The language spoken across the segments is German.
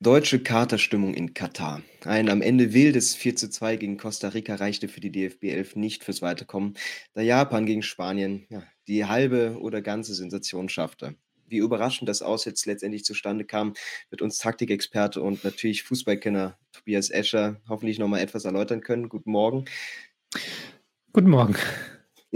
Deutsche Katerstimmung in Katar. Ein am Ende wildes 4 zu 2 gegen Costa Rica reichte für die DFB 11 nicht fürs Weiterkommen, da Japan gegen Spanien ja, die halbe oder ganze Sensation schaffte. Wie überraschend das aus jetzt letztendlich zustande kam, wird uns Taktikexperte und natürlich Fußballkenner Tobias Escher hoffentlich nochmal etwas erläutern können. Guten Morgen. Guten Morgen.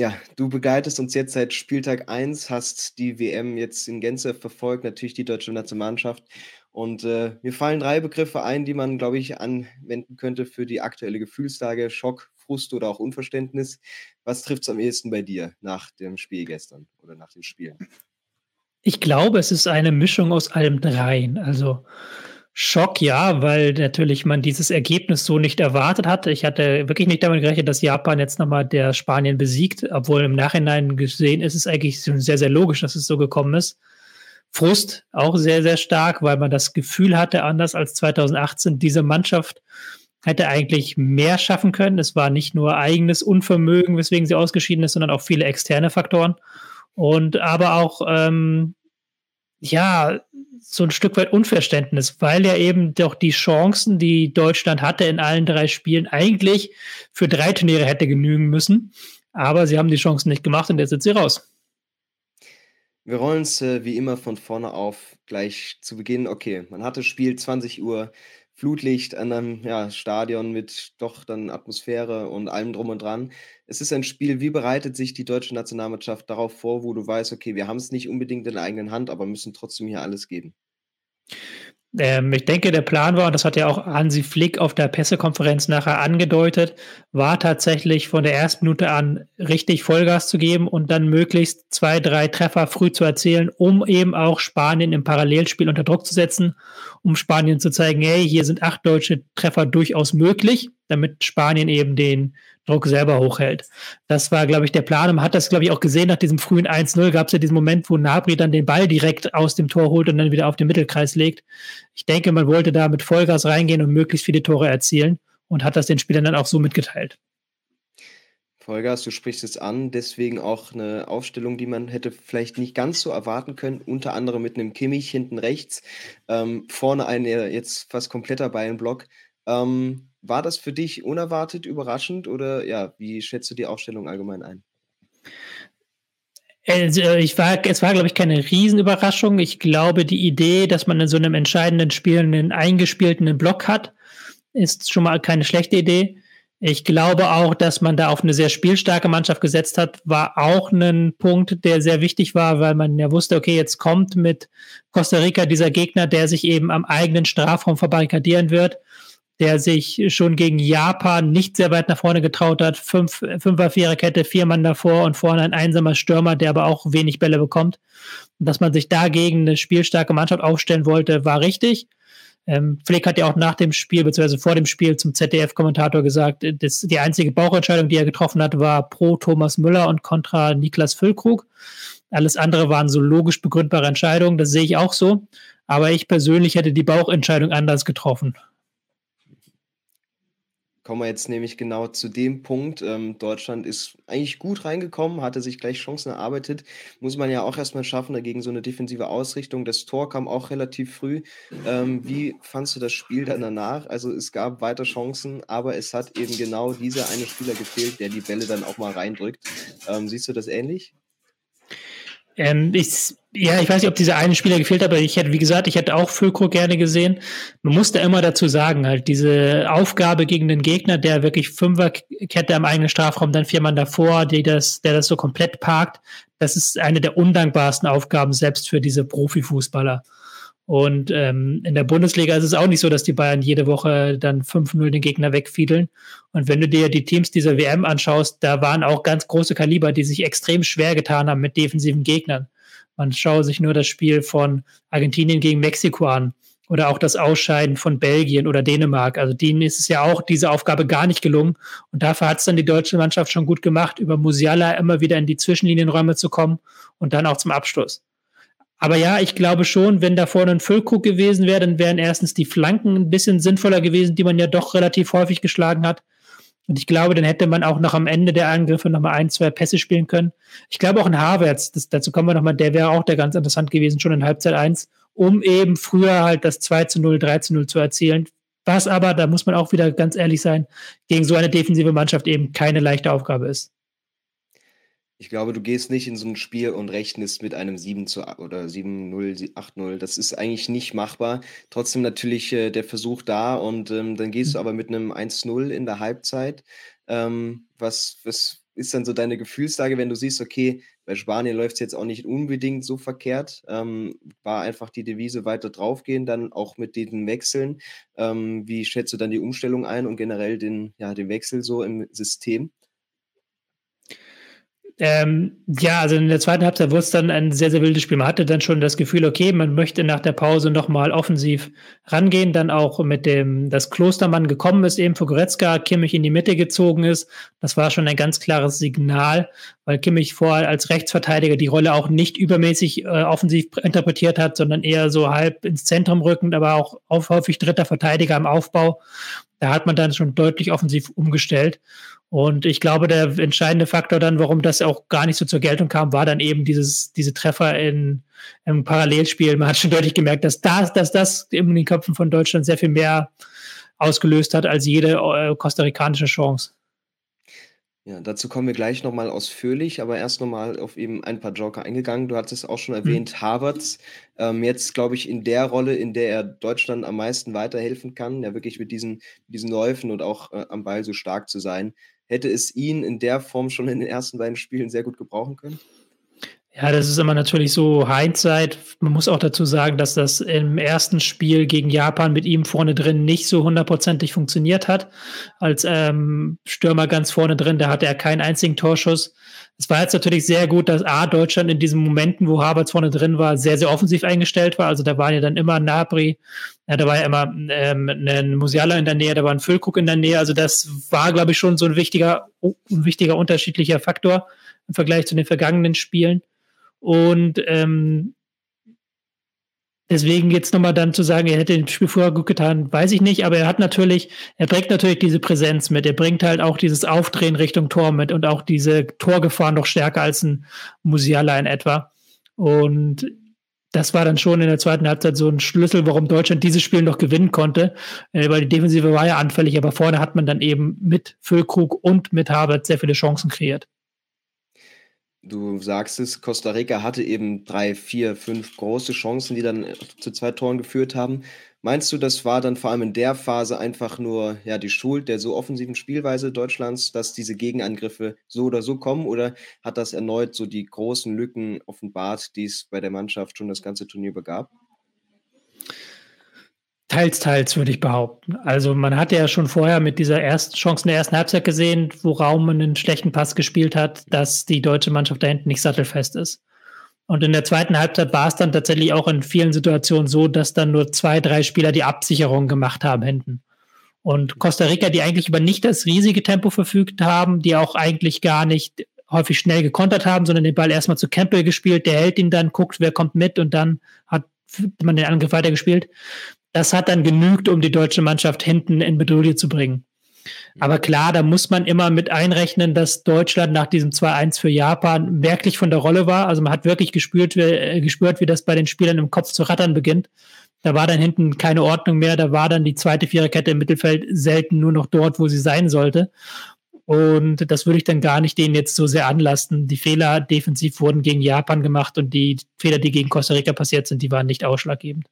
Ja, du begleitest uns jetzt seit Spieltag 1, hast die WM jetzt in Gänze verfolgt, natürlich die deutsche Nationalmannschaft und äh, mir fallen drei Begriffe ein, die man, glaube ich, anwenden könnte für die aktuelle Gefühlslage: Schock, Frust oder auch Unverständnis. Was trifft es am ehesten bei dir nach dem Spiel gestern oder nach dem Spiel? Ich glaube, es ist eine Mischung aus allem dreien. Also Schock, ja, weil natürlich man dieses Ergebnis so nicht erwartet hatte. Ich hatte wirklich nicht damit gerechnet, dass Japan jetzt nochmal der Spanien besiegt, obwohl im Nachhinein gesehen ist es eigentlich sehr, sehr logisch, dass es so gekommen ist. Frust auch sehr, sehr stark, weil man das Gefühl hatte, anders als 2018, diese Mannschaft hätte eigentlich mehr schaffen können. Es war nicht nur eigenes Unvermögen, weswegen sie ausgeschieden ist, sondern auch viele externe Faktoren. Und aber auch, ähm, ja, so ein Stück weit Unverständnis, weil ja eben doch die Chancen, die Deutschland hatte in allen drei Spielen, eigentlich für drei Turniere hätte genügen müssen. Aber sie haben die Chancen nicht gemacht und jetzt sind sie raus. Wir rollen es äh, wie immer von vorne auf, gleich zu Beginn. Okay, man hatte Spiel 20 Uhr, Flutlicht an einem ja, Stadion mit doch dann Atmosphäre und allem drum und dran. Es ist ein Spiel, wie bereitet sich die deutsche Nationalmannschaft darauf vor, wo du weißt, okay, wir haben es nicht unbedingt in der eigenen Hand, aber müssen trotzdem hier alles geben? Ähm, ich denke, der Plan war, und das hat ja auch Hansi Flick auf der Pressekonferenz nachher angedeutet, war tatsächlich von der ersten Minute an richtig Vollgas zu geben und dann möglichst zwei, drei Treffer früh zu erzielen, um eben auch Spanien im Parallelspiel unter Druck zu setzen, um Spanien zu zeigen, hey, hier sind acht deutsche Treffer durchaus möglich, damit Spanien eben den Druck selber hochhält. Das war, glaube ich, der Plan. Und man hat das, glaube ich, auch gesehen nach diesem frühen 1-0. Gab es ja diesen Moment, wo Nabri dann den Ball direkt aus dem Tor holt und dann wieder auf den Mittelkreis legt. Ich denke, man wollte da mit Vollgas reingehen und möglichst viele Tore erzielen und hat das den Spielern dann auch so mitgeteilt. Vollgas, du sprichst es an, deswegen auch eine Aufstellung, die man hätte vielleicht nicht ganz so erwarten können, unter anderem mit einem Kimmich hinten rechts, ähm, vorne ein jetzt fast kompletter Bayern-Block. Ähm, war das für dich unerwartet, überraschend oder ja, wie schätzt du die Aufstellung allgemein ein? Also ich war, es war, glaube ich, keine Riesenüberraschung. Ich glaube, die Idee, dass man in so einem entscheidenden Spiel einen eingespielten Block hat, ist schon mal keine schlechte Idee. Ich glaube auch, dass man da auf eine sehr spielstarke Mannschaft gesetzt hat, war auch ein Punkt, der sehr wichtig war, weil man ja wusste, okay, jetzt kommt mit Costa Rica dieser Gegner, der sich eben am eigenen Strafraum verbarrikadieren wird der sich schon gegen Japan nicht sehr weit nach vorne getraut hat. Fünf, Fünfer, Viererkette, vier Mann davor und vorne ein einsamer Stürmer, der aber auch wenig Bälle bekommt. Und dass man sich dagegen eine spielstarke Mannschaft aufstellen wollte, war richtig. Ähm, Flick hat ja auch nach dem Spiel, beziehungsweise vor dem Spiel zum ZDF-Kommentator gesagt, dass die einzige Bauchentscheidung, die er getroffen hat, war pro Thomas Müller und kontra Niklas Füllkrug. Alles andere waren so logisch begründbare Entscheidungen, das sehe ich auch so. Aber ich persönlich hätte die Bauchentscheidung anders getroffen kommen wir jetzt nämlich genau zu dem Punkt. Ähm, Deutschland ist eigentlich gut reingekommen, hatte sich gleich Chancen erarbeitet. Muss man ja auch erstmal schaffen, dagegen so eine defensive Ausrichtung. Das Tor kam auch relativ früh. Ähm, wie fandst du das Spiel dann danach? Also es gab weiter Chancen, aber es hat eben genau dieser eine Spieler gefehlt, der die Bälle dann auch mal reindrückt. Ähm, siehst du das ähnlich? Ähm, ich, ja, ich weiß nicht, ob dieser eine Spieler gefehlt hat, aber ich hätte, wie gesagt, ich hätte auch Füllkrug gerne gesehen. Man musste immer dazu sagen, halt, diese Aufgabe gegen den Gegner, der wirklich Fünferkette am eigenen Strafraum, dann vier Mann davor, die das, der das so komplett parkt, das ist eine der undankbarsten Aufgaben selbst für diese Profifußballer. Und ähm, in der Bundesliga ist es auch nicht so, dass die Bayern jede Woche dann 5-0 den Gegner wegfiedeln. Und wenn du dir die Teams dieser WM anschaust, da waren auch ganz große Kaliber, die sich extrem schwer getan haben mit defensiven Gegnern. Man schaue sich nur das Spiel von Argentinien gegen Mexiko an oder auch das Ausscheiden von Belgien oder Dänemark. Also denen ist es ja auch diese Aufgabe gar nicht gelungen. Und dafür hat es dann die deutsche Mannschaft schon gut gemacht, über Musiala immer wieder in die Zwischenlinienräume zu kommen und dann auch zum Abschluss. Aber ja, ich glaube schon, wenn da vorne ein Füllkrug gewesen wäre, dann wären erstens die Flanken ein bisschen sinnvoller gewesen, die man ja doch relativ häufig geschlagen hat. Und ich glaube, dann hätte man auch noch am Ende der Angriffe nochmal ein, zwei Pässe spielen können. Ich glaube auch ein Havertz, das, dazu kommen wir nochmal, der wäre auch der ganz interessant gewesen, schon in Halbzeit eins um eben früher halt das 2 zu 0, 3 zu 0 zu erzielen. Was aber, da muss man auch wieder ganz ehrlich sein, gegen so eine defensive Mannschaft eben keine leichte Aufgabe ist. Ich glaube, du gehst nicht in so ein Spiel und rechnest mit einem 7 zu oder 7-0, 8-0. Das ist eigentlich nicht machbar. Trotzdem natürlich äh, der Versuch da und ähm, dann gehst du mhm. aber mit einem 1-0 in der Halbzeit. Ähm, was, was ist dann so deine Gefühlslage, wenn du siehst, okay, bei Spanien läuft es jetzt auch nicht unbedingt so verkehrt. Ähm, war einfach die Devise weiter draufgehen, dann auch mit den Wechseln. Ähm, wie schätzt du dann die Umstellung ein und generell den, ja, den Wechsel so im System? Ähm, ja, also in der zweiten Halbzeit wurde es dann ein sehr, sehr wildes Spiel. Man hatte dann schon das Gefühl, okay, man möchte nach der Pause nochmal offensiv rangehen. Dann auch mit dem, dass Klostermann gekommen ist, eben für Goretzka, Kimmich in die Mitte gezogen ist. Das war schon ein ganz klares Signal, weil Kimmich vorher als Rechtsverteidiger die Rolle auch nicht übermäßig äh, offensiv interpretiert hat, sondern eher so halb ins Zentrum rückend, aber auch häufig dritter Verteidiger im Aufbau. Da hat man dann schon deutlich offensiv umgestellt. Und ich glaube, der entscheidende Faktor dann, warum das auch gar nicht so zur Geltung kam, war dann eben dieses, diese Treffer in, im Parallelspiel. Man hat schon deutlich gemerkt, dass das, dass das in den Köpfen von Deutschland sehr viel mehr ausgelöst hat als jede äh, kostarikanische Chance. Ja, dazu kommen wir gleich nochmal ausführlich, aber erst nochmal auf eben ein paar Joker eingegangen. Du hattest auch schon erwähnt, mhm. Havertz. Ähm, jetzt, glaube ich, in der Rolle, in der er Deutschland am meisten weiterhelfen kann, ja wirklich mit diesen, diesen Läufen und auch äh, am Ball so stark zu sein hätte es ihn in der Form schon in den ersten beiden Spielen sehr gut gebrauchen können? Ja, das ist immer natürlich so Hindsight. Man muss auch dazu sagen, dass das im ersten Spiel gegen Japan mit ihm vorne drin nicht so hundertprozentig funktioniert hat. Als ähm, Stürmer ganz vorne drin, da hatte er keinen einzigen Torschuss. Es war jetzt natürlich sehr gut, dass A, Deutschland in diesen Momenten, wo Havertz vorne drin war, sehr, sehr offensiv eingestellt war. Also da waren ja dann immer Nabri, ja, da war ja immer ähm, ein Musiala in der Nähe, da war ein Füllkuck in der Nähe. Also das war, glaube ich, schon so ein wichtiger, ein wichtiger unterschiedlicher Faktor im Vergleich zu den vergangenen Spielen. Und ähm, deswegen jetzt nochmal dann zu sagen, er hätte den Spiel vorher gut getan, weiß ich nicht, aber er hat natürlich, er bringt natürlich diese Präsenz mit, er bringt halt auch dieses Aufdrehen Richtung Tor mit und auch diese Torgefahr noch stärker als ein Musiala in etwa. Und das war dann schon in der zweiten Halbzeit so ein Schlüssel, warum Deutschland dieses Spiel noch gewinnen konnte, äh, weil die Defensive war ja anfällig, aber vorne hat man dann eben mit Füllkrug und mit Harvard sehr viele Chancen kreiert. Du sagst es, Costa Rica hatte eben drei, vier, fünf große Chancen, die dann äh, zu zwei Toren geführt haben. Meinst du, das war dann vor allem in der Phase einfach nur ja, die Schuld der so offensiven Spielweise Deutschlands, dass diese Gegenangriffe so oder so kommen? Oder hat das erneut so die großen Lücken offenbart, die es bei der Mannschaft schon das ganze Turnier begab? Teils, teils, würde ich behaupten. Also man hat ja schon vorher mit dieser ersten Chance in der ersten Halbzeit gesehen, wo Raum einen schlechten Pass gespielt hat, dass die deutsche Mannschaft da hinten nicht sattelfest ist. Und in der zweiten Halbzeit war es dann tatsächlich auch in vielen Situationen so, dass dann nur zwei, drei Spieler die Absicherung gemacht haben hinten. Und Costa Rica, die eigentlich über nicht das riesige Tempo verfügt haben, die auch eigentlich gar nicht häufig schnell gekontert haben, sondern den Ball erstmal zu Campbell gespielt, der hält ihn dann, guckt, wer kommt mit und dann hat man den Angriff weitergespielt das hat dann genügt, um die deutsche Mannschaft hinten in Bedrohung zu bringen. Aber klar, da muss man immer mit einrechnen, dass Deutschland nach diesem 2-1 für Japan wirklich von der Rolle war. Also man hat wirklich gespürt, wie, äh, gespürt, wie das bei den Spielern im Kopf zu rattern beginnt. Da war dann hinten keine Ordnung mehr. Da war dann die zweite Viererkette im Mittelfeld selten nur noch dort, wo sie sein sollte. Und das würde ich dann gar nicht denen jetzt so sehr anlasten. Die Fehler defensiv wurden gegen Japan gemacht und die Fehler, die gegen Costa Rica passiert sind, die waren nicht ausschlaggebend.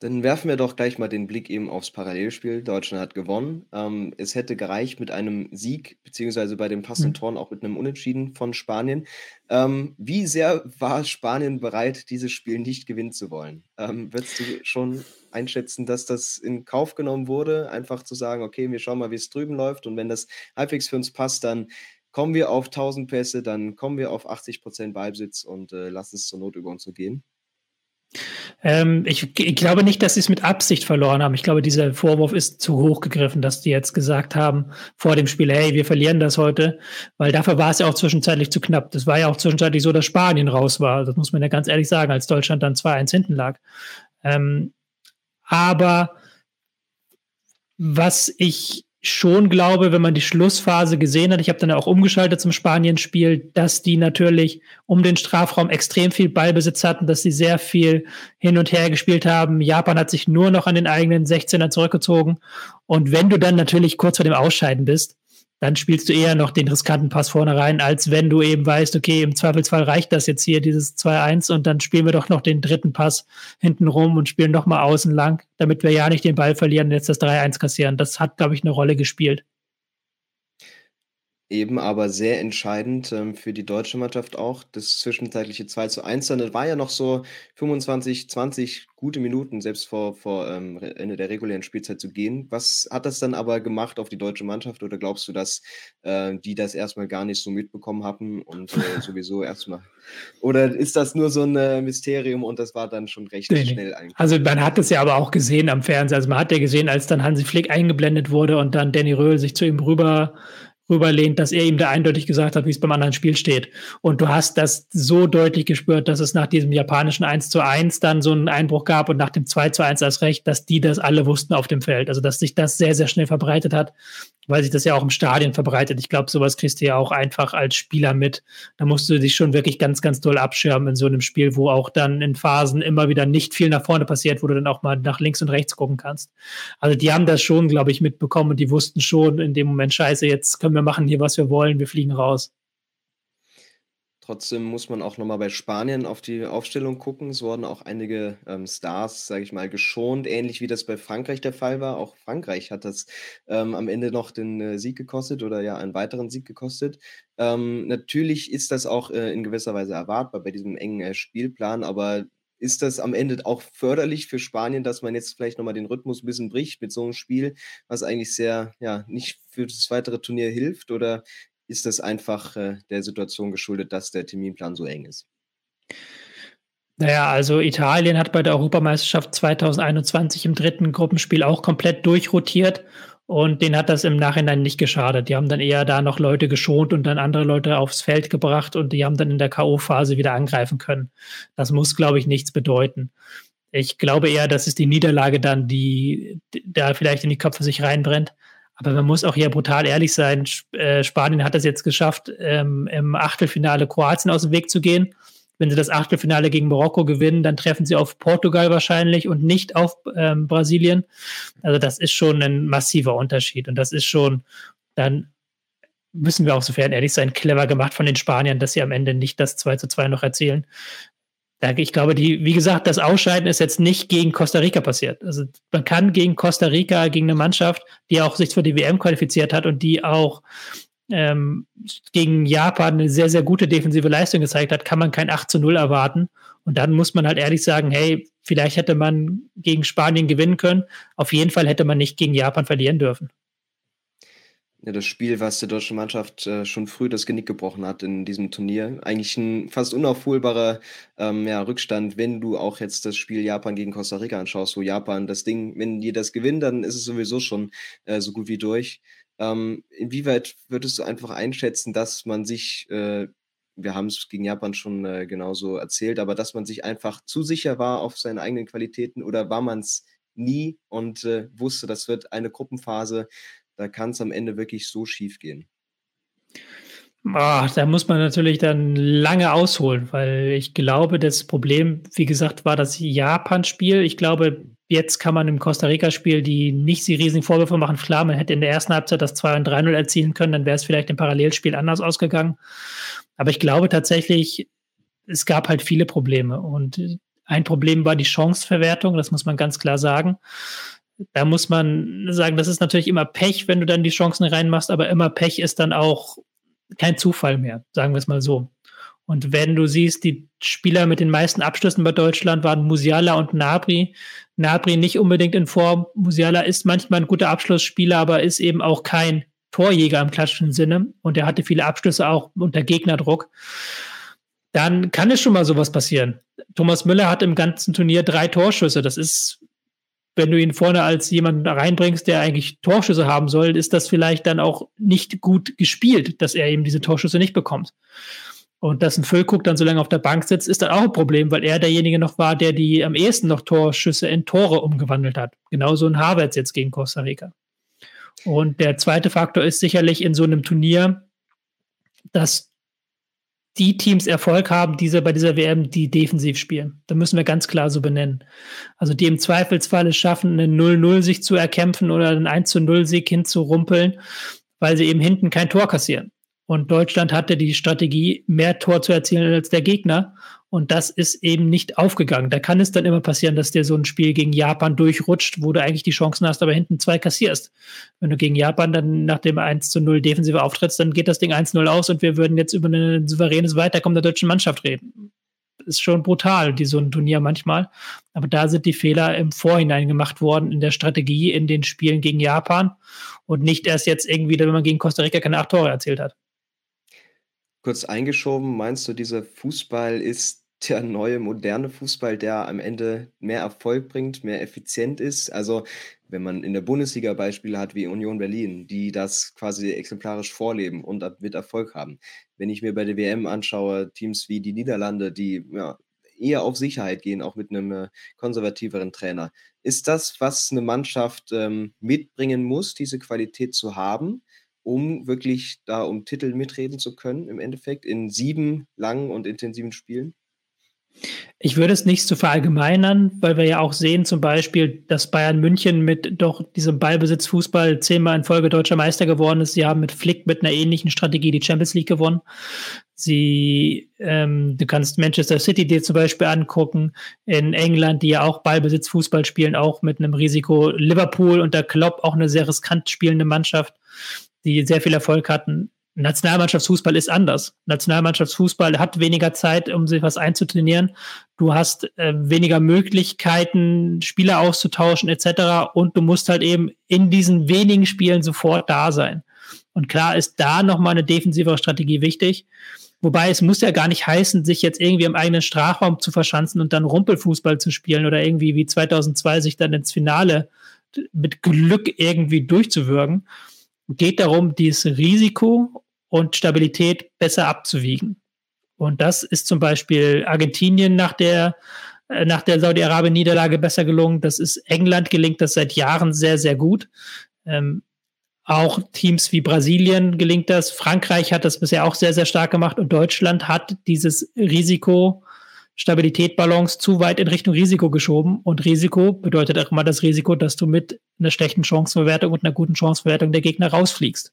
Dann werfen wir doch gleich mal den Blick eben aufs Parallelspiel. Deutschland hat gewonnen. Ähm, es hätte gereicht mit einem Sieg, beziehungsweise bei den passenden mhm. Toren auch mit einem Unentschieden von Spanien. Ähm, wie sehr war Spanien bereit, dieses Spiel nicht gewinnen zu wollen? Ähm, würdest du schon einschätzen, dass das in Kauf genommen wurde, einfach zu sagen, okay, wir schauen mal, wie es drüben läuft und wenn das halbwegs für uns passt, dann kommen wir auf 1000 Pässe, dann kommen wir auf 80 Prozent Ballbesitz und äh, lassen es zur Not über uns so gehen? Ähm, ich, ich, glaube nicht, dass sie es mit Absicht verloren haben. Ich glaube, dieser Vorwurf ist zu hoch gegriffen, dass die jetzt gesagt haben vor dem Spiel, hey, wir verlieren das heute, weil dafür war es ja auch zwischenzeitlich zu knapp. Das war ja auch zwischenzeitlich so, dass Spanien raus war. Das muss man ja ganz ehrlich sagen, als Deutschland dann 2-1 hinten lag. Ähm, aber was ich schon glaube, wenn man die Schlussphase gesehen hat, ich habe dann auch umgeschaltet zum Spanien-Spiel, dass die natürlich um den Strafraum extrem viel Ballbesitz hatten, dass sie sehr viel hin und her gespielt haben. Japan hat sich nur noch an den eigenen 16er zurückgezogen. Und wenn du dann natürlich kurz vor dem Ausscheiden bist, dann spielst du eher noch den riskanten Pass vorne rein, als wenn du eben weißt, okay, im Zweifelsfall reicht das jetzt hier, dieses 2-1, und dann spielen wir doch noch den dritten Pass hinten rum und spielen noch mal außen lang, damit wir ja nicht den Ball verlieren und jetzt das 3-1 kassieren. Das hat, glaube ich, eine Rolle gespielt. Eben aber sehr entscheidend, ähm, für die deutsche Mannschaft auch, das zwischenzeitliche 2:1 dann. Das war ja noch so 25, 20 gute Minuten, selbst vor vor, ähm, Ende der regulären Spielzeit zu gehen. Was hat das dann aber gemacht auf die deutsche Mannschaft oder glaubst du, dass, äh, die das erstmal gar nicht so mitbekommen hatten und, äh, sowieso erstmal oder ist das nur so ein äh, Mysterium und das war dann schon recht Ne, schnell ne. eigentlich? Also, man hat es ja aber auch gesehen am Fernseher. Also, man hat ja gesehen, als dann Hansi Flick eingeblendet wurde und dann Danny Röhl sich zu ihm rüber rüberlehnt, dass er ihm da eindeutig gesagt hat, wie es beim anderen Spiel steht. Und du hast das so deutlich gespürt, dass es nach diesem japanischen 1 zu 1 dann so einen Einbruch gab und nach dem 2 zu 1 als Recht, dass die das alle wussten auf dem Feld. Also dass sich das sehr, sehr schnell verbreitet hat, weil sich das ja auch im Stadion verbreitet. Ich glaube, sowas kriegst du ja auch einfach als Spieler mit. Da musst du dich schon wirklich ganz, ganz doll abschirmen in so einem Spiel, wo auch dann in Phasen immer wieder nicht viel nach vorne passiert, wo du dann auch mal nach links und rechts gucken kannst. Also die haben das schon, glaube ich, mitbekommen und die wussten schon in dem Moment, scheiße, jetzt können wir machen hier, was wir wollen, wir fliegen raus. Trotzdem muss man auch noch mal bei Spanien auf die Aufstellung gucken. Es wurden auch einige, ähm, Stars, sage ich mal, geschont, ähnlich wie das bei Frankreich der Fall war. Auch Frankreich hat das, ähm, am Ende noch den, äh, Sieg gekostet oder ja einen weiteren Sieg gekostet. Ähm, natürlich ist das auch, äh, in gewisser Weise erwartbar bei diesem engen, äh, Spielplan, aber ist das am Ende auch förderlich für Spanien, dass man jetzt vielleicht noch mal den Rhythmus 'n bisschen bricht mit so einem Spiel, was eigentlich sehr ja, nicht für das weitere Turnier hilft? Oder ist das einfach, äh, der Situation geschuldet, dass der Terminplan so eng ist? Na ja, also Italien hat bei der Europameisterschaft 2021 im dritten Gruppenspiel auch komplett durchrotiert und denen hat das im Nachhinein nicht geschadet. Die haben dann eher da noch Leute geschont und dann andere Leute aufs Feld gebracht und die haben dann in der K.O.-Phase wieder angreifen können. Das muss, glaube ich, nichts bedeuten. Ich glaube eher, das ist die Niederlage dann, die da vielleicht in die Köpfe sich reinbrennt. Aber man muss auch hier brutal ehrlich sein. Äh, Spanien hat es jetzt geschafft, ähm, im Achtelfinale Kroatien aus dem Weg zu gehen. Wenn sie das Achtelfinale gegen Marokko gewinnen, dann treffen sie auf Portugal wahrscheinlich und nicht auf ähm, Brasilien. Also das ist schon ein massiver Unterschied. Und das ist schon, dann müssen wir auch sofern ehrlich sein, clever gemacht von den Spaniern, dass sie am Ende nicht das 2 zu 2 noch erzielen. Ich glaube, die, wie gesagt, das Ausscheiden ist jetzt nicht gegen Costa Rica passiert. Also man kann gegen Costa Rica, gegen eine Mannschaft, die auch sich für die WM qualifiziert hat und die auch ähm, gegen Japan eine sehr, sehr gute defensive Leistung gezeigt hat, kann man kein 8 zu 0 erwarten. Und dann muss man halt ehrlich sagen, hey, vielleicht hätte man gegen Spanien gewinnen können. Auf jeden Fall hätte man nicht gegen Japan verlieren dürfen. Ja, das Spiel, was der deutschen Mannschaft, äh, schon früh das Genick gebrochen hat in diesem Turnier. Eigentlich ein fast unaufholbarer, ähm, ja, Rückstand, wenn du auch jetzt das Spiel Japan gegen Costa Rica anschaust, wo Japan das Ding wenn die das gewinnen, dann ist es sowieso schon, äh, so gut wie durch. Ähm, inwieweit würdest du einfach einschätzen, dass man sich, äh wir haben es gegen Japan schon, äh, genauso erzählt, aber dass man sich einfach zu sicher war auf seine eigenen Qualitäten oder war man es nie und, äh, wusste, das wird eine Gruppenphase, da kann es am Ende wirklich so schief gehen? Ah, da muss man natürlich dann lange ausholen, weil ich glaube, das Problem, wie gesagt, war das Japan-Spiel. Ich glaube, jetzt kann man im Costa Rica-Spiel die nicht die riesigen Vorwürfe machen. Klar, man hätte in der ersten Halbzeit das 2 und 3-0 erzielen können, dann wäre es vielleicht im Parallelspiel anders ausgegangen. Aber ich glaube tatsächlich, es gab halt viele Probleme. Und ein Problem war die Chanceverwertung, das muss man ganz klar sagen da muss man sagen, das ist natürlich immer Pech, wenn du dann die Chancen reinmachst, aber immer Pech ist dann auch kein Zufall mehr, sagen wir es mal so. Und wenn du siehst, die Spieler mit den meisten Abschlüssen bei Deutschland waren Musiala und Nabri. Nabri nicht unbedingt in Form. Musiala ist manchmal ein guter Abschlussspieler, aber ist eben auch kein Torjäger im klassischen Sinne. Und er hatte viele Abschlüsse auch unter Gegnerdruck. Dann kann es schon mal sowas passieren. Thomas Müller hat im ganzen Turnier drei Torschüsse. Das ist wenn du ihn vorne als jemanden reinbringst, der eigentlich Torschüsse haben soll, ist das vielleicht dann auch nicht gut gespielt, dass er eben diese Torschüsse nicht bekommt. Und dass ein Füllkrug dann so lange auf der Bank sitzt, ist dann auch ein Problem, weil er derjenige noch war, der die am ehesten noch Torschüsse in Tore umgewandelt hat. Genauso ein Havertz jetzt gegen Costa Rica. Und der zweite Faktor ist sicherlich in so einem Turnier, dass die Teams Erfolg haben, diese bei dieser WM, die defensiv spielen. Da müssen wir ganz klar so benennen. Also die im Zweifelsfall es schaffen, einen 0-0 sich zu erkämpfen oder einen 1-0-Sieg hinzurumpeln, weil sie eben hinten kein Tor kassieren. Und Deutschland hatte die Strategie, mehr Tor zu erzielen als der Gegner. Und das ist eben nicht aufgegangen. Da kann es dann immer passieren, dass dir so ein Spiel gegen Japan durchrutscht, wo du eigentlich die Chancen hast, aber hinten zwei kassierst. Wenn du gegen Japan dann nach dem 1 zu 0 defensive auftrittst, dann geht das Ding 1-0 aus und wir würden jetzt über ein souveränes Weiterkommen der deutschen Mannschaft reden. Ist schon brutal, die so ein Turnier manchmal. Aber da sind die Fehler im Vorhinein gemacht worden in der Strategie in den Spielen gegen Japan und nicht erst jetzt irgendwie, wenn man gegen Costa Rica keine acht Tore erzielt hat kurz eingeschoben, meinst du, dieser Fußball ist der neue moderne Fußball, der am Ende mehr Erfolg bringt, mehr effizient ist? Also, wenn man in der Bundesliga Beispiele hat wie Union Berlin, die das quasi exemplarisch vorleben und mit Erfolg haben. Wenn ich mir bei der WM anschaue, Teams wie die Niederlande, die ja, eher auf Sicherheit gehen, auch mit einem äh, konservativeren Trainer. Ist das, was eine Mannschaft ähm, mitbringen muss, diese Qualität zu haben? Um wirklich da um Titel mitreden zu können, im Endeffekt, in sieben langen und intensiven Spielen? Ich würde es nicht so verallgemeinern, weil wir ja auch sehen, zum Beispiel, dass Bayern München mit doch diesem Ballbesitzfußball zehnmal in Folge deutscher Meister geworden ist. Sie haben mit Flick mit einer ähnlichen Strategie die Champions League gewonnen. Sie, ähm, du kannst Manchester City dir zum Beispiel angucken, in England, die ja auch Ballbesitzfußball spielen, auch mit einem Risiko. Liverpool unter Klopp auch eine sehr riskant spielende Mannschaft die sehr viel Erfolg hatten. Nationalmannschaftsfußball ist anders. Nationalmannschaftsfußball hat weniger Zeit, um sich was einzutrainieren. Du hast äh, weniger Möglichkeiten, Spieler auszutauschen etc. Und du musst halt eben in diesen wenigen Spielen sofort da sein. Und klar ist da nochmal eine defensivere Strategie wichtig. Wobei es muss ja gar nicht heißen, sich jetzt irgendwie im eigenen Strafraum zu verschanzen und dann Rumpelfußball zu spielen oder irgendwie wie 2002 sich dann ins Finale mit Glück irgendwie durchzuwürgen geht darum, dieses Risiko und Stabilität besser abzuwiegen. Und das ist zum Beispiel Argentinien nach der, äh, nach der Saudi-Arabien-Niederlage besser gelungen. Das ist England gelingt das seit Jahren sehr, sehr gut. Ähm, auch Teams wie Brasilien gelingt das. Frankreich hat das bisher auch sehr, sehr stark gemacht und Deutschland hat dieses Risiko Stabilität-Balance zu weit in Richtung Risiko geschoben. Und Risiko bedeutet auch immer das Risiko, dass du mit einer schlechten Chancenverwertung und einer guten Chancenverwertung der Gegner rausfliegst.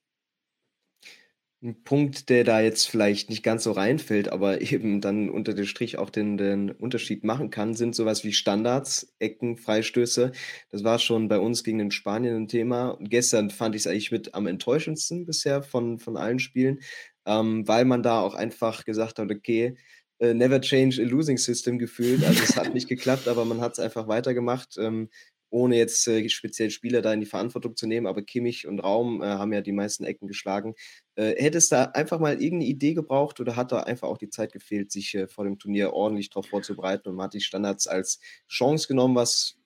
Ein Punkt, der da jetzt vielleicht nicht ganz so reinfällt, aber eben dann unter dem Strich auch den, den Unterschied machen kann, sind sowas wie Standards, Ecken, Freistöße. Das war schon bei uns gegen den Spanien ein Thema. Und gestern fand ich es eigentlich mit am enttäuschendsten bisher von, von allen Spielen, ähm, weil man da auch einfach gesagt hat, okay, äh, never change a losing system gefühlt. Also es hat nicht geklappt, aber man hat es einfach weitergemacht, ähm, ohne jetzt äh, speziell Spieler da in die Verantwortung zu nehmen. Aber Kimmich und Raum äh, haben ja die meisten Ecken geschlagen. Äh, hätte es da einfach mal irgendeine Idee gebraucht oder hat da einfach auch die Zeit gefehlt, sich äh, vor dem Turnier ordentlich darauf vorzubereiten und man hat die Standards als Chance genommen, was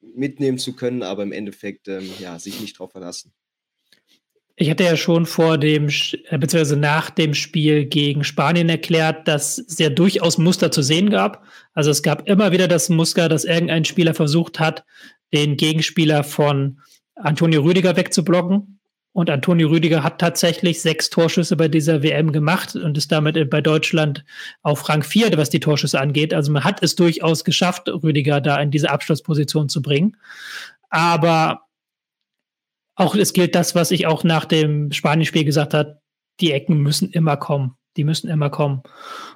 mitnehmen zu können, aber im Endeffekt ähm, ja, sich nicht darauf verlassen. Ich hatte ja schon vor dem, äh, beziehungsweise nach dem Spiel gegen Spanien erklärt, dass es ja durchaus Muster zu sehen gab. Also es gab immer wieder das Muster, dass irgendein Spieler versucht hat, den Gegenspieler von Antonio Rüdiger wegzublocken. Und Antonio Rüdiger hat tatsächlich sechs Torschüsse bei dieser WM gemacht und ist damit bei Deutschland auf Rang 4, was die Torschüsse angeht. Also man hat es durchaus geschafft, Rüdiger da in diese Abschlussposition zu bringen. Aber auch es gilt das, was ich auch nach dem Spanien-Spiel gesagt habe, die Ecken müssen immer kommen. Die müssen immer kommen.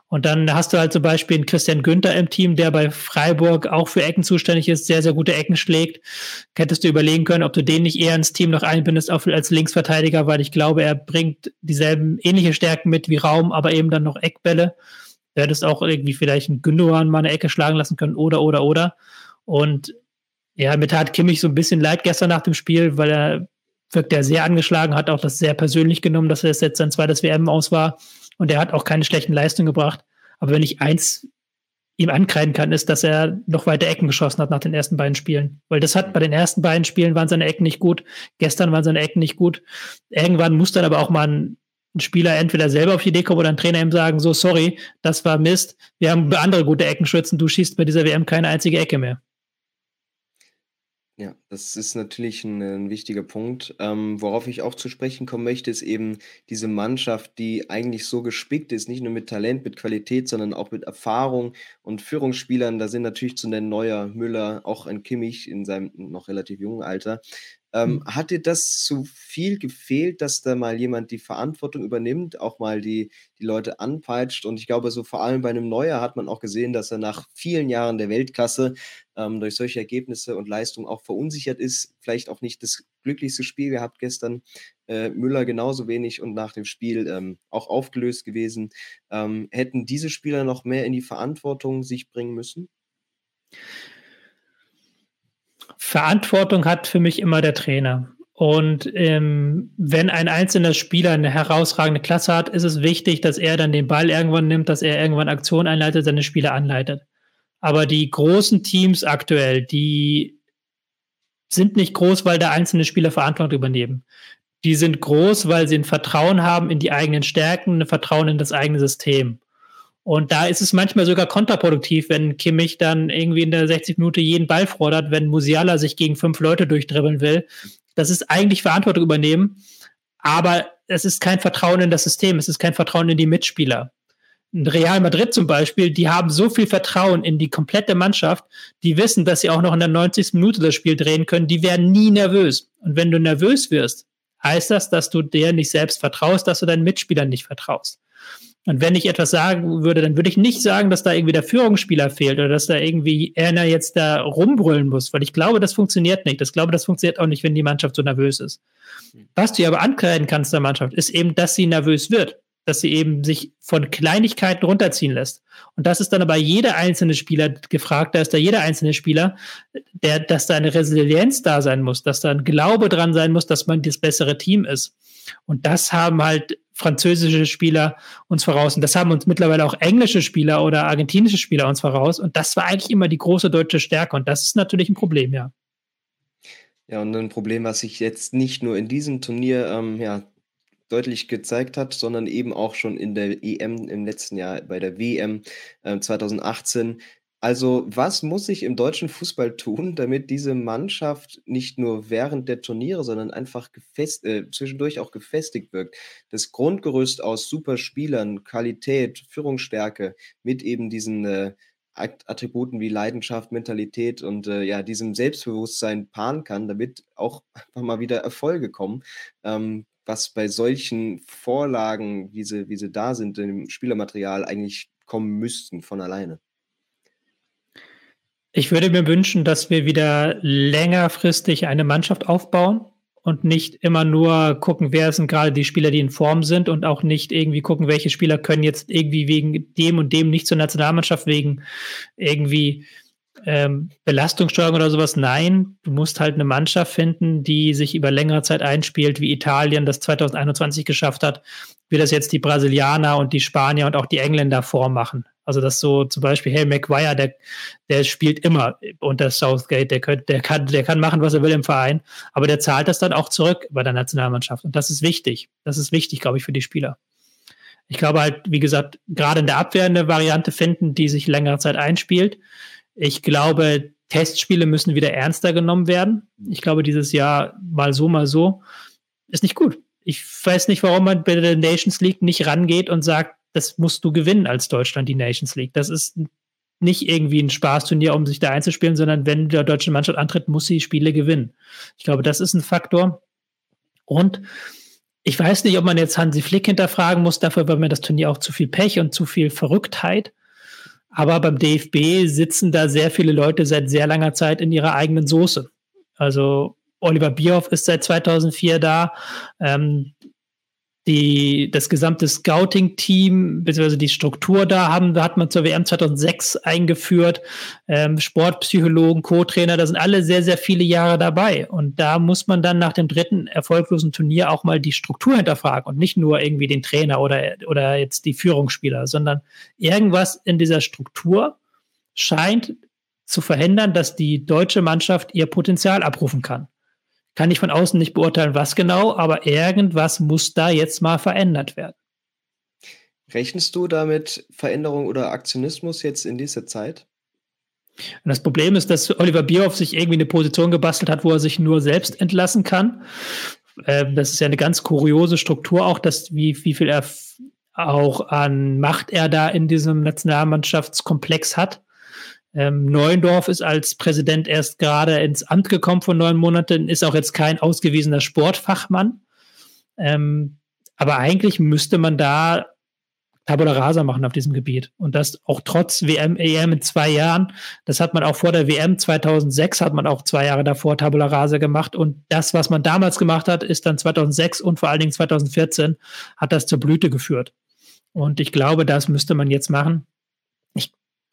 Und dann hast du halt zum Beispiel einen Christian Günther im Team, der bei Freiburg auch für Ecken zuständig ist, sehr, sehr gute Ecken schlägt. Hättest du überlegen können, ob du den nicht eher ins Team noch einbindest als Linksverteidiger, weil ich glaube, er bringt dieselben ähnliche Stärken mit wie Raum, aber eben dann noch Eckbälle. Du hättest auch irgendwie vielleicht einen Gündogan mal eine Ecke schlagen lassen können oder, oder, oder. Und ja, mir tat Kimmich so ein bisschen leid gestern nach dem Spiel, weil er wirkt er sehr angeschlagen, hat auch das sehr persönlich genommen, dass er jetzt sein zweites WM aus war. Und er hat auch keine schlechten Leistungen gebracht. Aber wenn ich eins ihm ankreiden kann, ist, dass er noch weiter Ecken geschossen hat nach den ersten beiden Spielen. Weil das hat bei den ersten beiden Spielen waren seine Ecken nicht gut. Gestern waren seine Ecken nicht gut. Irgendwann muss dann aber auch mal ein, ein Spieler entweder selber auf die Idee kommen oder ein Trainer ihm sagen, so sorry, das war Mist. Wir haben andere gute Eckenschützen. Du schießt bei dieser WM keine einzige Ecke mehr. Ja, Das ist natürlich 'n 'n wichtiger Punkt. Ähm, worauf ich auch zu sprechen kommen möchte, ist eben diese Mannschaft, die eigentlich so gespickt ist, nicht nur mit Talent, mit Qualität, sondern auch mit Erfahrung und Führungsspielern. Da sind natürlich zu nennen Neuer, Müller, auch ein Kimmich in seinem noch relativ jungen Alter. Ähm, Mhm. hat dir das zu viel gefehlt, dass da mal jemand die Verantwortung übernimmt, auch mal die die Leute anpeitscht? Und ich glaube, so vor allem bei 'nem Neuer hat man auch gesehen, dass er nach vielen Jahren der Weltklasse, ähm, durch solche Ergebnisse und Leistungen auch verunsichert ist. Vielleicht auch nicht das glücklichste Spiel gehabt gestern. Äh, Müller genauso wenig und nach dem Spiel, ähm, auch aufgelöst gewesen. Ähm, hätten diese Spieler noch mehr in die Verantwortung sich bringen müssen? Verantwortung hat für mich immer der Trainer. Und, ähm, wenn ein einzelner Spieler 'ne herausragende Klasse hat, ist es wichtig, dass er dann den Ball irgendwann nimmt, dass er irgendwann Aktionen einleitet, seine Spieler anleitet. Aber die großen Teams aktuell, die sind nicht groß, weil da einzelne Spieler Verantwortung übernehmen. Die sind groß, weil sie 'n Vertrauen haben in die eigenen Stärken, 'ne Vertrauen in das eigene System. Und da ist es manchmal sogar kontraproduktiv, wenn Kimmich dann irgendwie in der 60. Minute jeden Ball fordert, wenn Musiala sich gegen 5 Leute durchdribbeln will. Das ist eigentlich Verantwortung übernehmen, aber es ist kein Vertrauen in das System, es ist kein Vertrauen in die Mitspieler. Real Madrid zum Beispiel, die haben so viel Vertrauen in die komplette Mannschaft, die wissen, dass sie auch noch in der 90. Minute das Spiel drehen können, die werden nie nervös. Und wenn du nervös wirst, heißt das, dass du dir nicht selbst vertraust, dass du deinen Mitspielern nicht vertraust. Und wenn ich etwas sagen würde, dann würde ich nicht sagen, dass da irgendwie der Führungsspieler fehlt oder dass da irgendwie einer jetzt da rumbrüllen muss, weil ich glaube, das funktioniert nicht. Ich glaube, das funktioniert auch nicht, wenn die Mannschaft so nervös ist. Was du aber ankreiden kannst der Mannschaft, ist eben, dass sie nervös wird, dass sie eben sich von Kleinigkeiten runterziehen lässt. Und das ist dann aber jeder einzelne Spieler gefragt, da ist da jeder einzelne Spieler, der dass da 'ne Resilienz da sein muss, dass da 'n Glaube dran sein muss, dass man das bessere Team ist. Und das haben halt französische Spieler uns voraus. Und das haben uns mittlerweile auch englische Spieler oder argentinische Spieler uns voraus. Und das war eigentlich immer die große deutsche Stärke. Und das ist natürlich 'n Problem, ja. Ja, und 'nen Problem, was sich jetzt nicht nur in diesem Turnier, ähm, ja, deutlich gezeigt hat, sondern eben auch schon in der EM im letzten Jahr bei der WM, ähm, 2018. Also, was muss sich im deutschen Fußball tun, damit diese Mannschaft nicht nur während der Turniere, sondern einfach gefest äh, zwischendurch auch gefestigt wirkt? Das Grundgerüst aus Superspielern, Qualität, Führungsstärke mit eben diesen, äh, At Attributen wie Leidenschaft, Mentalität und, äh, ja, diesem Selbstbewusstsein paaren kann, damit auch einfach mal wieder Erfolge kommen, ähm, was bei solchen Vorlagen, wie sie wie sie da sind im Spielermaterial eigentlich kommen müssten von alleine. Ich würde mir wünschen, dass wir wieder längerfristig eine Mannschaft aufbauen und nicht immer nur gucken, wer sind grade die Spieler, die in Form sind und auch nicht irgendwie gucken, welche Spieler können jetzt irgendwie wegen dem und dem nicht zur Nationalmannschaft wegen irgendwie, ähm, Belastungssteuerung oder so was. Nein, du musst halt 'ne Mannschaft finden, die sich über längere Zeit einspielt, wie Italien das 2021 geschafft hat, wie das jetzt die Brasilianer und die Spanier und auch die Engländer vormachen. Also, dass so zum Beispiel Harry Maguire, der der spielt immer unter Southgate, der könnt der kann der kann machen, was er will im Verein, aber der zahlt das dann auch zurück bei der Nationalmannschaft. Und das ist wichtig. Das ist wichtig, glaube ich, für die Spieler. Ich glaube halt, wie gesagt, grade in der Abwehr 'ne Variante finden, die sich längere Zeit einspielt. Ich glaube, Testspiele müssen wieder ernster genommen werden. Ich glaube, dieses Jahr mal so, mal so ist nicht gut. Ich weiß nicht, warum man bei der Nations League nicht rangeht und sagt: „Das musst du gewinnen als Deutschland, die Nations League.“ Das ist nicht irgendwie 'n Spaßturnier, um sich da einzuspielen, sondern wenn der deutsche Mannschaft antritt, muss sie Spiele gewinnen. Ich glaube, das ist 'n Faktor. Und ich weiß nicht, ob man jetzt Hansi Flick hinterfragen muss, dafür war mir das Turnier auch zu viel Pech und zu viel Verrücktheit. Aber beim DFB sitzen da sehr viele Leute seit sehr langer Zeit in ihrer eigenen Soße. Also, Oliver Bierhoff ist seit 2004 da. Ähm, die das gesamte Scouting-Team beziehungsweise die Struktur da haben hat man zur WM 2006 eingeführt. Ähm, Sportpsychologen, Co-Trainer, da sind alle sehr, sehr viele Jahre dabei. Und da muss man dann nach dem 3. erfolglosen Turnier auch mal die Struktur hinterfragen und nicht nur irgendwie den Trainer oder oder jetzt die Führungsspieler, sondern irgendwas in dieser Struktur scheint zu verhindern, dass die deutsche Mannschaft ihr Potenzial abrufen kann. Kann ich von außen nicht beurteilen, was genau, aber irgendwas muss da jetzt mal verändert werden. Rechnest du da mit Veränderung oder Aktionismus jetzt in dieser Zeit? Und das Problem ist, dass Oliver Bierhoff sich irgendwie eine Position gebastelt hat, wo er sich nur selbst entlassen kann. Ähm, das ist ja eine ganz kuriose Struktur auch, dass wie, wie viel er auch an Macht er da in diesem Nationalmannschaftskomplex hat. Ähm, Neuendorf ist als Präsident erst gerade ins Amt gekommen vor neun Monaten, ist auch jetzt kein ausgewiesener Sportfachmann. Ähm, aber eigentlich müsste man da Tabula Rasa machen auf diesem Gebiet. Und das auch trotz WM, EM in zwei Jahren. Das hat man auch vor der WM 2006, hat man auch zwei Jahre davor Tabula Rasa gemacht. Und das, was man damals gemacht hat, ist dann 2006 und vor allen Dingen 2014 hat das zur Blüte geführt. Und ich glaube, das müsste man jetzt machen.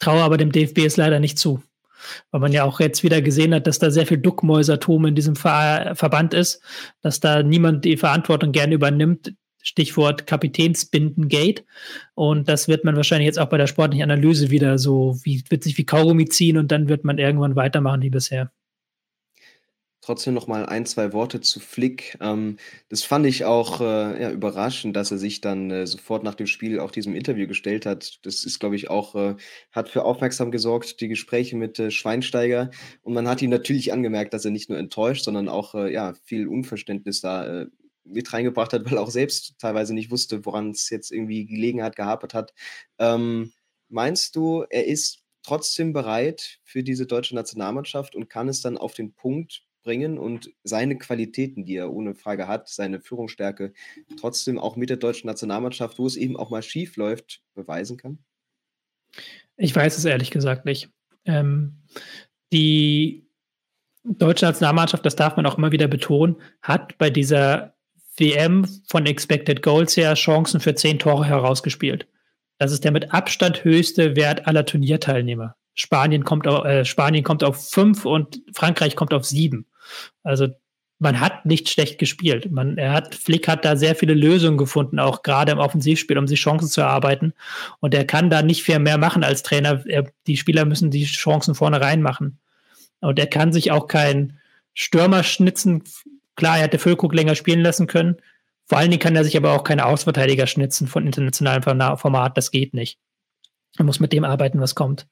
Traue aber dem DFB es leider nicht zu. Weil man ja auch jetzt wieder gesehen hat, dass da sehr viel Duckmäusertum in diesem Ver Verband ist, dass da niemand die Verantwortung gerne übernimmt. Stichwort Kapitänsbindengate. Und das wird man wahrscheinlich jetzt auch bei der sportlichen Analyse wieder so, wie, wird sich wie Kaugummi ziehen und dann wird man irgendwann weitermachen wie bisher. Trotzdem noch mal ein, zwei Worte zu Flick. Ähm, das fand ich auch äh, ja, überraschend, dass er sich dann äh, sofort nach dem Spiel auch diesem Interview gestellt hat. Das ist, glaube ich, auch, äh, hat für Aufmerksam gesorgt, die Gespräche mit äh, Schweinsteiger. Und man hat ihm natürlich angemerkt, dass er nicht nur enttäuscht, sondern auch äh, ja, viel Unverständnis da äh, mit reingebracht hat, weil er auch selbst teilweise nicht wusste, woran es jetzt irgendwie Gelegenheit gehapert hat. Ähm, meinst du, er ist trotzdem bereit für diese deutsche Nationalmannschaft und kann es dann auf den Punkt bringen und seine Qualitäten, die er ohne Frage hat, seine Führungsstärke, trotzdem auch mit der deutschen Nationalmannschaft, wo es eben auch mal schief läuft, beweisen kann? Ich weiß es ehrlich gesagt nicht. Ähm, die deutsche Nationalmannschaft, das darf man auch immer wieder betonen, hat bei dieser WM von Expected Goals her Chancen für zehn Tore herausgespielt. Das ist der mit Abstand höchste Wert aller Turnierteilnehmer. Spanien kommt, äh, Spanien kommt auf fünf und Frankreich kommt auf sieben. Also man hat nicht schlecht gespielt. Man, er hat, Flick hat da sehr viele Lösungen gefunden, auch gerade im Offensivspiel, um sich Chancen zu erarbeiten. Und er kann da nicht viel mehr machen als Trainer. Er, die Spieler müssen die Chancen vorne reinmachen. Und er kann sich auch kein Stürmer schnitzen. Klar, er hätte Füllkrug länger spielen lassen können. Vor allen Dingen kann er sich aber auch keine Ausverteidiger schnitzen von internationalem Format. Das geht nicht. Er muss mit dem arbeiten, was kommt.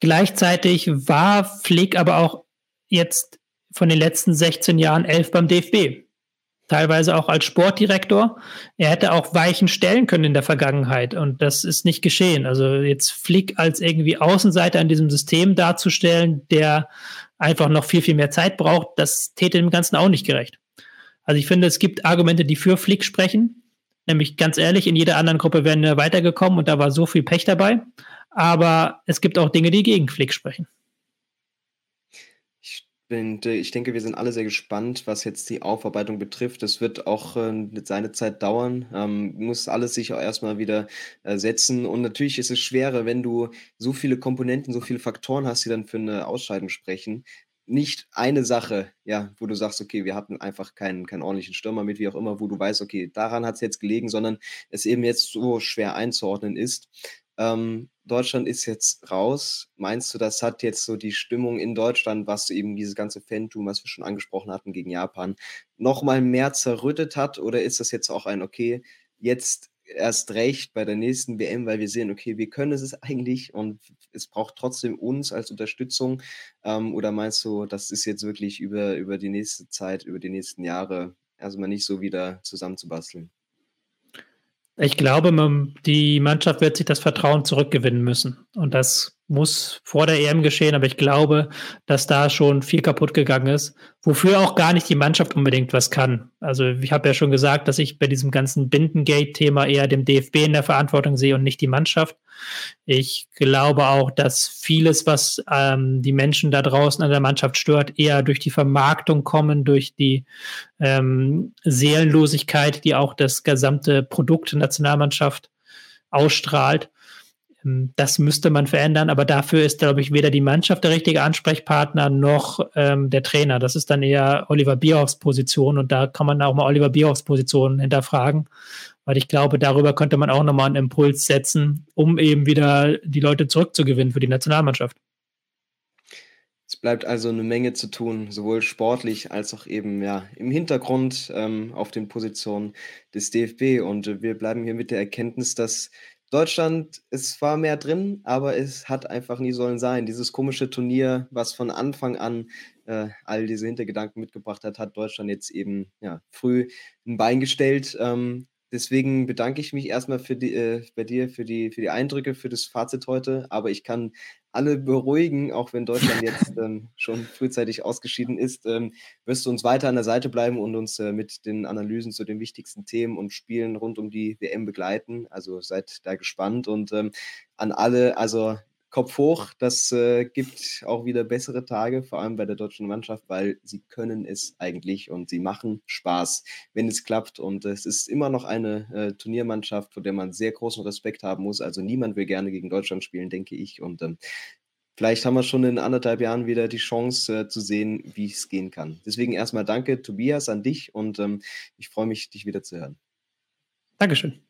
Gleichzeitig war Flick aber auch jetzt von den letzten 16 Jahren elf beim DFB. Teilweise auch als Sportdirektor. Er hätte auch Weichen stellen können in der Vergangenheit und das ist nicht geschehen. Also jetzt Flick als irgendwie Außenseiter in diesem System darzustellen, der einfach noch viel, viel mehr Zeit braucht, das täte dem Ganzen auch nicht gerecht. Also ich finde, es gibt Argumente, die für Flick sprechen. Nämlich ganz ehrlich, in jeder anderen Gruppe wären wir weitergekommen und da war so viel Pech dabei. Aber es gibt auch Dinge, die gegen Flick sprechen. Ich, bin, ich denke, wir sind alle sehr gespannt, was jetzt die Aufarbeitung betrifft. Das wird auch äh, seine Zeit dauern. Ähm, muss alles sich auch erstmal wieder äh, setzen. Und natürlich ist es schwerer, wenn du so viele Komponenten, so viele Faktoren hast, die dann für eine Ausscheidung sprechen nicht eine Sache, ja, wo du sagst, okay, wir hatten einfach keinen, keinen ordentlichen Stürmer mit, wie auch immer, wo du weißt, okay, daran hat es jetzt gelegen, sondern es eben jetzt so schwer einzuordnen ist. Ähm, Deutschland ist jetzt raus. Meinst du, das hat jetzt so die Stimmung in Deutschland, was eben dieses ganze Fantum, was wir schon angesprochen hatten gegen Japan, nochmal mehr zerrüttet hat? Oder ist das jetzt auch ein, okay, jetzt erst recht bei der nächsten WM, weil wir sehen, okay, wir können es eigentlich und es braucht trotzdem uns als Unterstützung? Ähm, oder meinst du, das ist jetzt wirklich über, über die nächste Zeit, über die nächsten Jahre erstmal nicht so wieder zusammenzubasteln? Ich glaube, man, die Mannschaft wird sich das Vertrauen zurückgewinnen müssen. Und das muss vor der EM geschehen, aber ich glaube, dass da schon viel kaputt gegangen ist, wofür auch gar nicht die Mannschaft unbedingt was kann. Also ich habe ja schon gesagt, dass ich bei diesem ganzen Bindengate-Thema eher dem DFB in der Verantwortung sehe und nicht die Mannschaft. Ich glaube auch, dass vieles, was ähm, die Menschen da draußen an der Mannschaft stört, eher durch die Vermarktung kommen, durch die ähm, Seelenlosigkeit, die auch das gesamte Produkt Nationalmannschaft ausstrahlt. Ähm, das müsste man verändern, aber dafür ist, glaube ich, weder die Mannschaft der richtige Ansprechpartner noch ähm, der Trainer. Das ist dann eher Oliver Bierhoffs Position und da kann man auch mal Oliver Bierhoffs Position hinterfragen, weil ich glaube, darüber könnte man auch nochmal einen Impuls setzen, um eben wieder die Leute zurückzugewinnen für die Nationalmannschaft. Es bleibt also eine Menge zu tun, sowohl sportlich als auch eben ja im Hintergrund ähm, auf den Positionen des DFB. Und äh, wir bleiben hier mit der Erkenntnis, dass Deutschland, es war mehr drin, aber es hat einfach nie sollen sein. Dieses komische Turnier, was von Anfang an äh, all diese Hintergedanken mitgebracht hat, hat Deutschland jetzt eben ja, früh ein Bein gestellt. Ähm, Deswegen bedanke ich mich erstmal für die, äh, bei dir für die, für die Eindrücke, für das Fazit heute. Aber ich kann alle beruhigen, auch wenn Deutschland jetzt ähm, schon frühzeitig ausgeschieden ist, ähm, wirst du uns weiter an der Seite bleiben und uns äh, mit den Analysen zu den wichtigsten Themen und Spielen rund um die WM begleiten. Also seid da gespannt und ähm, an alle, also Kopf hoch, das äh, gibt auch wieder bessere Tage, vor allem bei der deutschen Mannschaft, weil sie können es eigentlich und sie machen Spaß, wenn es klappt. Und es ist immer noch eine äh, Turniermannschaft, vor der man sehr großen Respekt haben muss. Also niemand will gerne gegen Deutschland spielen, denke ich. Und ähm, vielleicht haben wir schon in anderthalb Jahren wieder die Chance äh, zu sehen, wie es gehen kann. Deswegen erstmal danke, Tobias, an dich und ähm, ich freue mich, dich wieder zu hören. Dankeschön.